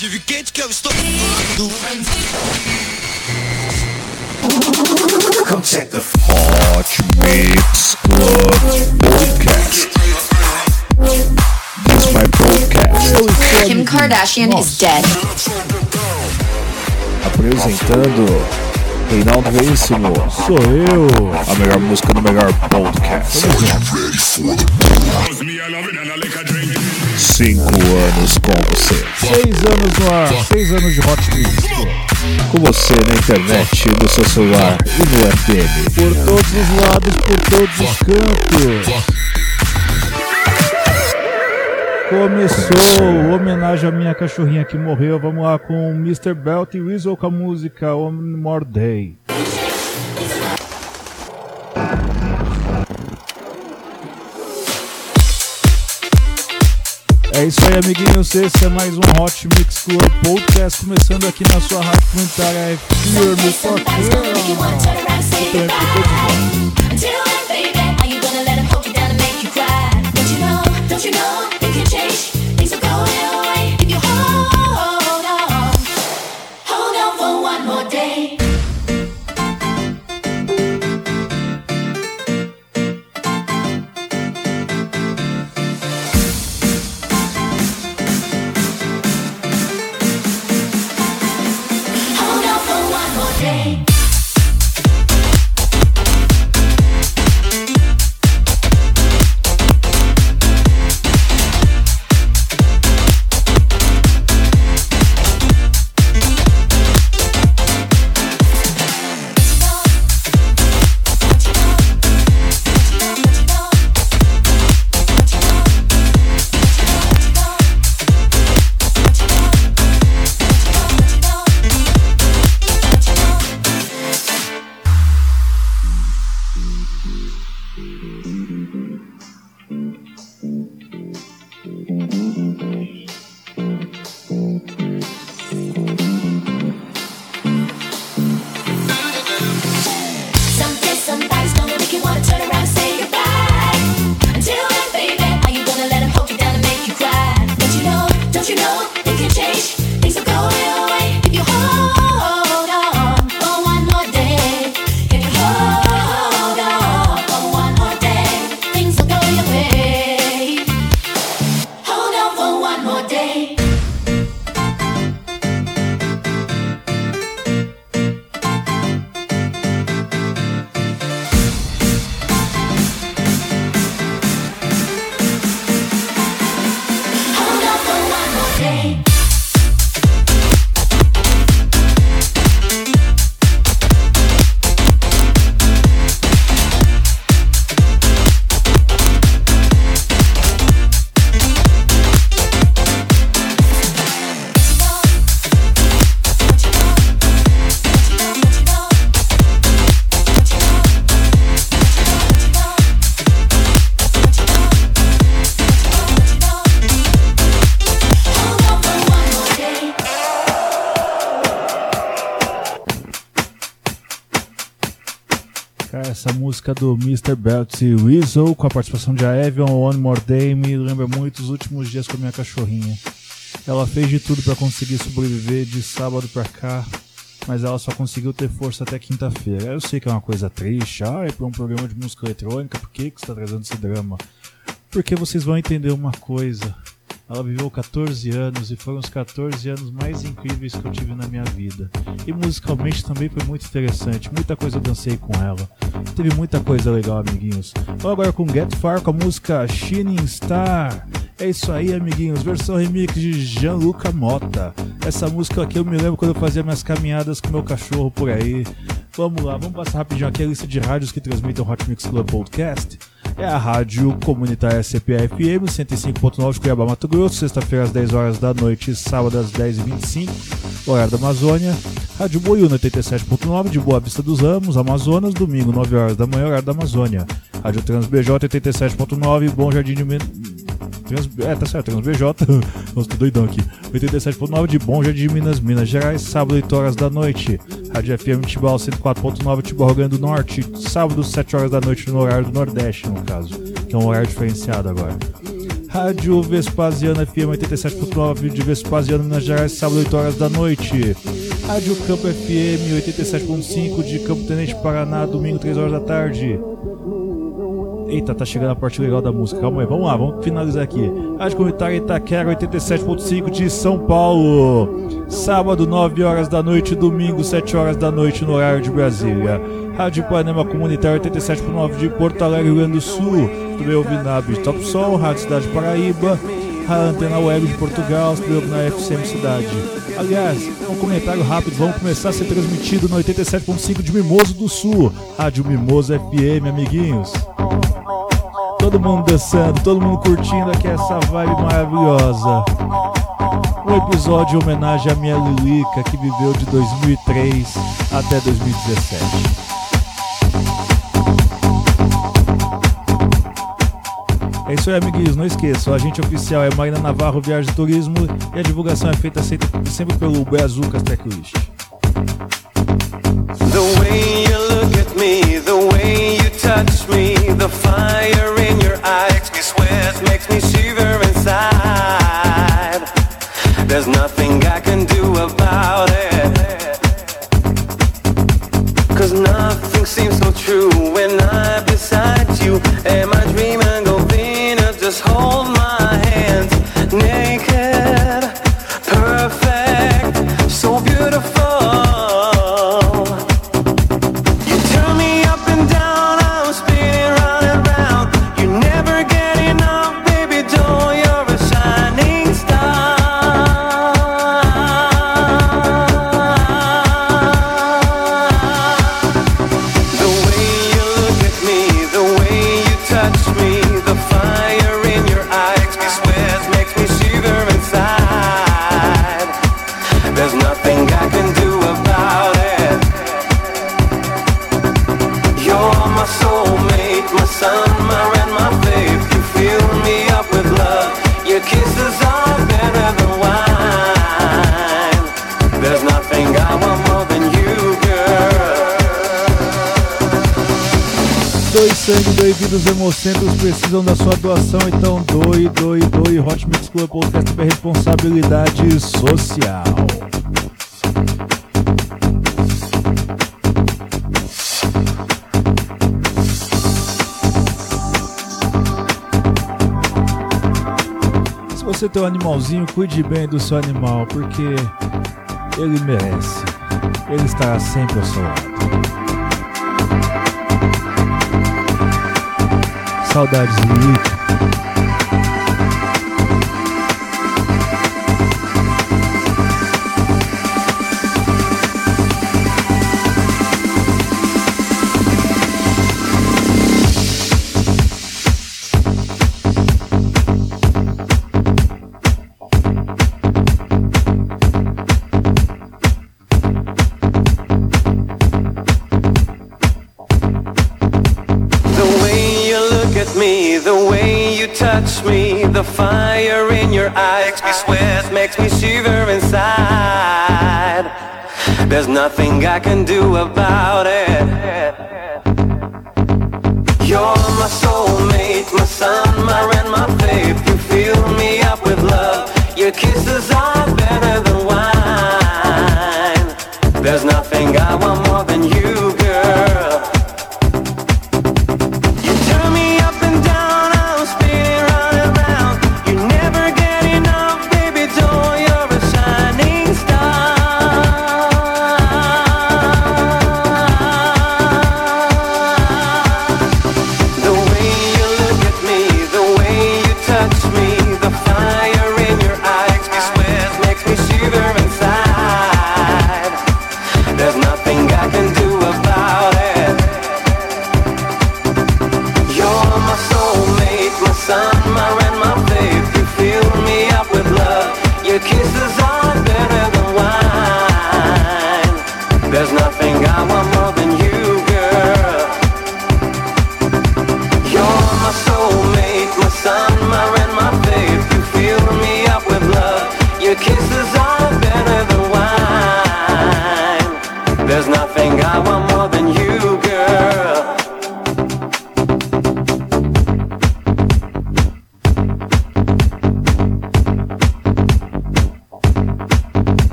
pode vir quente que eu estou. Come check the Hot Mix Club Podcast. This is my podcast. Kim Kardashian is dead. Apresentando Reinaldo Veríssimo. Sou eu. A melhor música do melhor podcast. Cinco anos com você. Seis anos no ar. Seis anos de Hot Mix. Com você na internet, no seu celular e no FM. Por todos os lados, por todos os cantos. Começou homenagem à minha cachorrinha que morreu. Vamos lá com Mr. Belt e Weasel com a música One More Day. É isso aí, amiguinhos. Esse é mais um Hot Mix Club Podcast. Começando aqui na sua rádio comunitária firme, Também por todos nós. Essa música do Mr. Belt e Weasel com a participação de Aevion One More Day me lembra muito os últimos dias com a minha cachorrinha. Ela fez de tudo para conseguir sobreviver de sábado para cá, mas ela só conseguiu ter força até quinta-feira. Eu sei que é uma coisa triste, ah, é para um programa de música eletrônica, por que, que você está trazendo esse drama? Porque vocês vão entender uma coisa. Ela viveu 14 anos e foram os 14 anos mais incríveis que eu tive na minha vida. E musicalmente também foi muito interessante, muita coisa eu dancei com ela. Teve muita coisa legal, amiguinhos. Vamos agora com Get Far com a música Shining Star. É isso aí, amiguinhos, versão remix de Gianluca Mota. Essa música aqui eu me lembro quando eu fazia minhas caminhadas com meu cachorro por aí. Vamos lá, vamos passar rapidinho aqui a lista de rádios que transmitem o Hot Mix Club Podcast. É a rádio comunitária CPA-FM 105.9 de Cuiabá, Mato Grosso, sexta-feira às 10 horas da noite, sábado às 10h25, horário da Amazônia. Rádio Boiúna 87.9 de Boa Vista dos Ramos, Amazonas, domingo 9 horas da manhã, horário da Amazônia. Rádio TransBJ 87.9, Bom Jardim de Men... Trans... É, tá certo, TransBJ. Nossa, tô doidão aqui. 87.9 de Bom Jardim de Minas, Minas Gerais, sábado 8 horas da noite. Rádio FM Tibau 104.9 Tibau, Rio Grande do Norte, sábado 7 horas da noite no horário do Nordeste, no caso, que é um horário diferenciado agora. Rádio Vespasiano FM 87.9 de Vespasiano, Minas Gerais, sábado 8 horas da noite. Rádio Campo FM 87.5 de Campo Tenente, Paraná, domingo 3 horas da tarde. Eita, tá chegando a parte legal da música. Calma aí, vamos lá, vamos finalizar aqui. Rádio Comunitária Itaquera 87.5 de São Paulo. Sábado, 9 horas da noite, domingo, 7 horas da noite, no horário de Brasília. Rádio Panema Comunitária 87.9 de Porto Alegre, Rio Grande do Sul. Também ouvindo na Top Sol, Rádio Cidade Paraíba. A Antena Web de Portugal, na FCM Cidade. Aliás, um comentário rápido, vamos começar a ser transmitido no 87.5 de Mimoso do Sul, Rádio Mimoso FM, amiguinhos. Todo mundo dançando, todo mundo curtindo aqui essa vibe maravilhosa. Um episódio em homenagem à minha Lilica, que viveu de 2003 até 2017. É isso aí, amiguinhos. Não esqueçam, a agente oficial é Marina Navarro Viagem e Turismo e a divulgação é feita sempre pelo Brazucas Checklist. The way you look at me, the way you touch me, the fire in your eyes sweat, makes me shiver inside. There's nothing doe hemocentros precisam da sua doação, então doe, doe, doe. Hot Mix Club Podcast é responsabilidade social. Se você tem um animalzinho, cuide bem do seu animal, porque ele merece. Ele estará sempre ao seu lado. Saudades do Nick. the way you touch me the fire in your eyes makes me sweat, makes me shiver inside. There's nothing I can do about it. You're my soulmate, my sun, my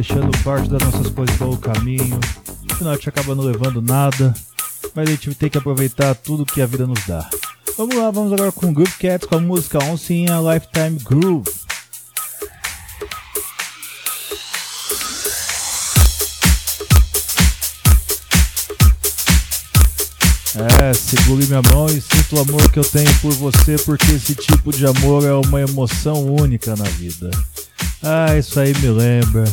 deixando parte das nossas coisas pelo caminho, no final a gente acaba não levando nada, mas a gente tem que aproveitar tudo que a vida nos dá. Vamos lá, vamos agora com Groove Cats com a música Oncinha Lifetime Groove. É, segure minha mão e sinta o amor que eu tenho por você, porque esse tipo de amor é uma emoção única na vida. Ah, isso aí me lembra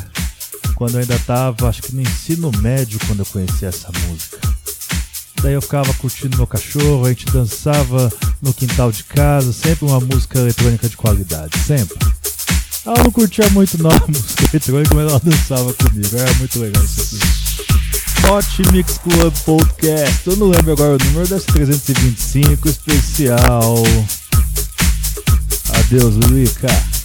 quando eu ainda tava, acho que no ensino médio, quando eu conheci essa música. Daí eu ficava curtindo meu cachorro, a gente dançava no quintal de casa, sempre uma música eletrônica de qualidade, sempre. Ela não curtia muito não a música eletrônica, mas ela dançava comigo, era muito legal isso aqui. Hot Mix Club Podcast. Eu não lembro agora o número, deve 325, especial. Adeus, Lica.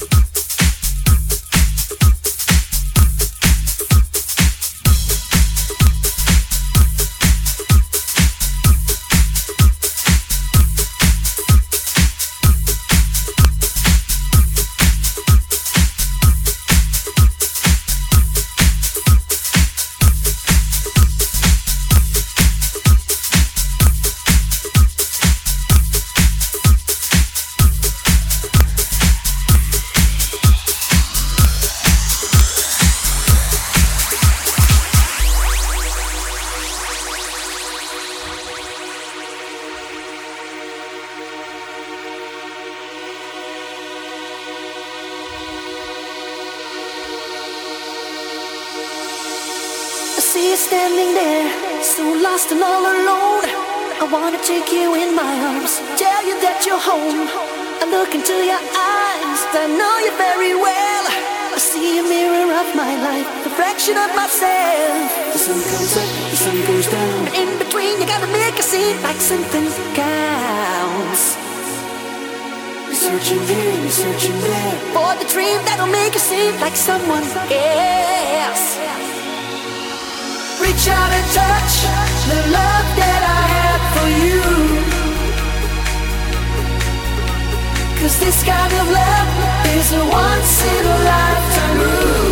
home. I look into your eyes, I know you very well. I see a mirror of my life, reflection of myself. The sun comes up, the sun goes down. In between, you gotta make a scene like something counts. You're searching here, you're searching there for the dream that'll make you seem like someone else. Reach out and touch the love that I have for you. Cause this kind of love is a once in a lifetime move.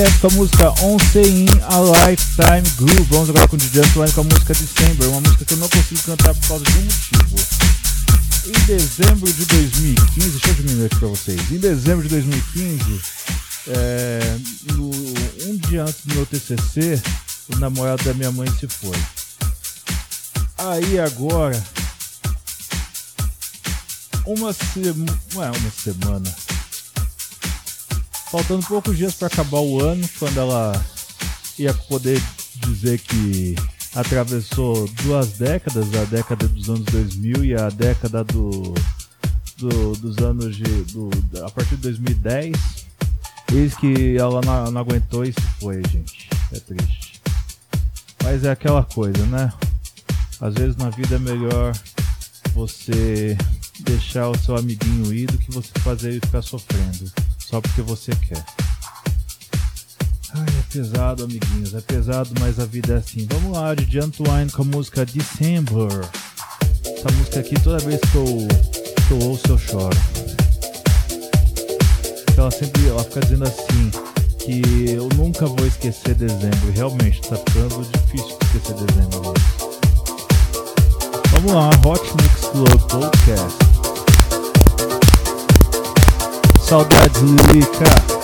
Groupcast com a música On Say In a Lifetime Groove. Vamos agora com o DJ Antoine com a música December, uma música que eu não consigo cantar por causa de um motivo. Em dezembro de 2015, deixa eu diminuir aqui pra vocês. Em dezembro de 2015, é, no, um dia antes do meu TCC, o namorado da minha mãe se foi. Aí agora, uma não é uma semana, faltando poucos dias para acabar o ano, quando ela ia poder dizer que atravessou duas décadas, a década dos anos 2000 e a década do, do dos anos de do, a partir de 2010. Eis que ela não, não aguentou e se foi, gente. É triste. Mas é aquela coisa, né? Às vezes na vida é melhor você deixar o seu amiguinho ir do que você fazer ele ficar sofrendo só porque você quer. Ai, é pesado, amiguinhos, é pesado, mas a vida é assim. Vamos lá, de Antoine com a música December. Essa música aqui, toda vez que eu, que eu ouço, eu choro. Ela sempre ela fica dizendo assim: que eu nunca vou esquecer dezembro. Realmente, tá ficando difícil esquecer dezembro. Vamos lá, Hot Mix Club Podcast. Saudades, Lilica.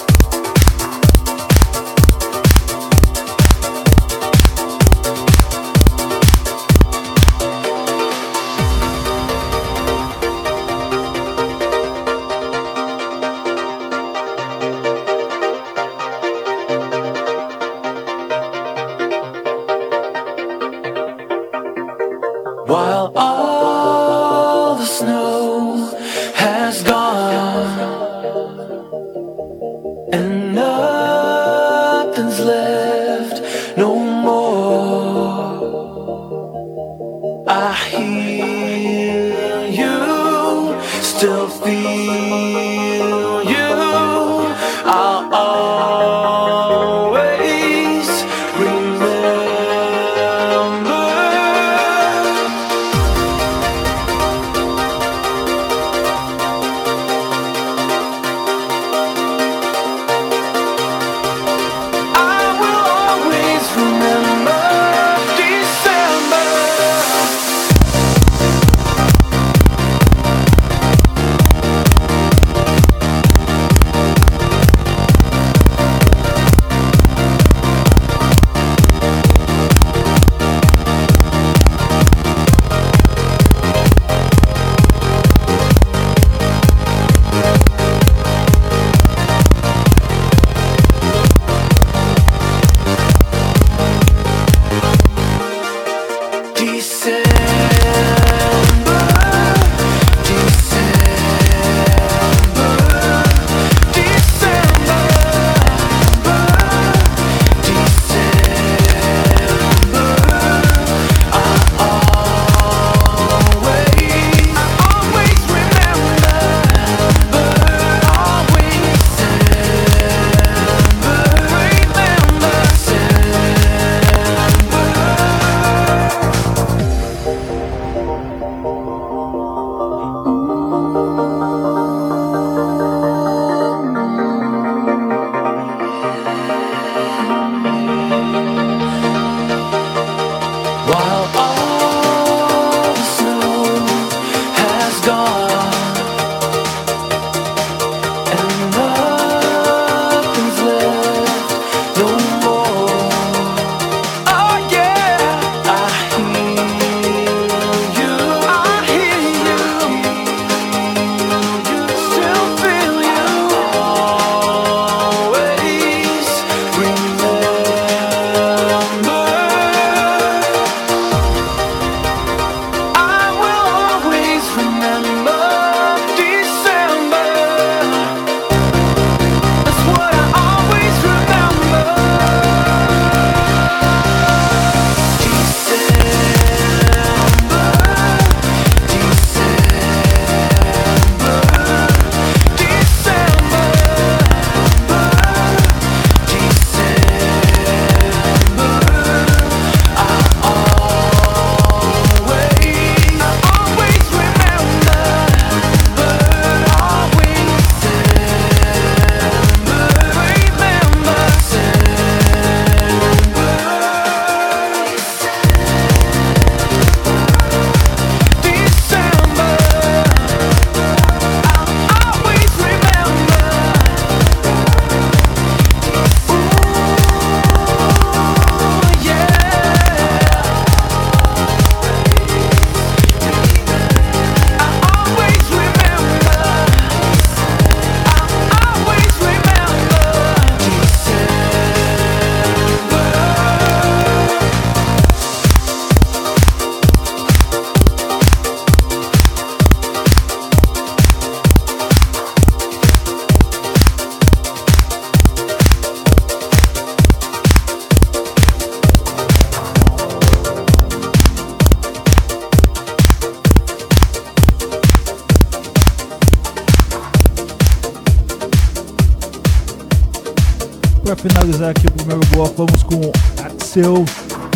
Finalizar aqui o primeiro bloco, vamos com Axel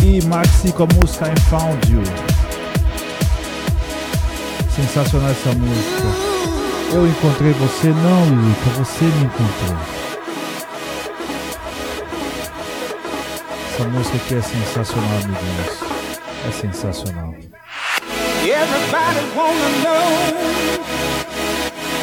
e Maxi com a música I Found You. Sensacional essa música. Eu encontrei você, não, Lilica, você me encontrou. Essa música aqui é sensacional, amiguinhos. É sensacional. Everybody wanna know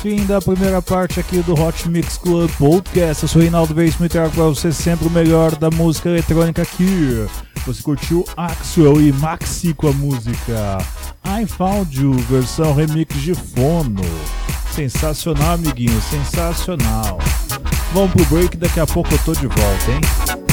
fim da primeira parte aqui do Hot Mix Club Podcast. Eu sou Reinaldo Veríssimo e trago para você sempre o melhor da música eletrônica aqui. Você curtiu Axwell e Maxi com a música I Found You, versão remix de fono. Sensacional, amiguinho, sensacional. Vamos pro break, daqui a pouco eu tô de volta, hein?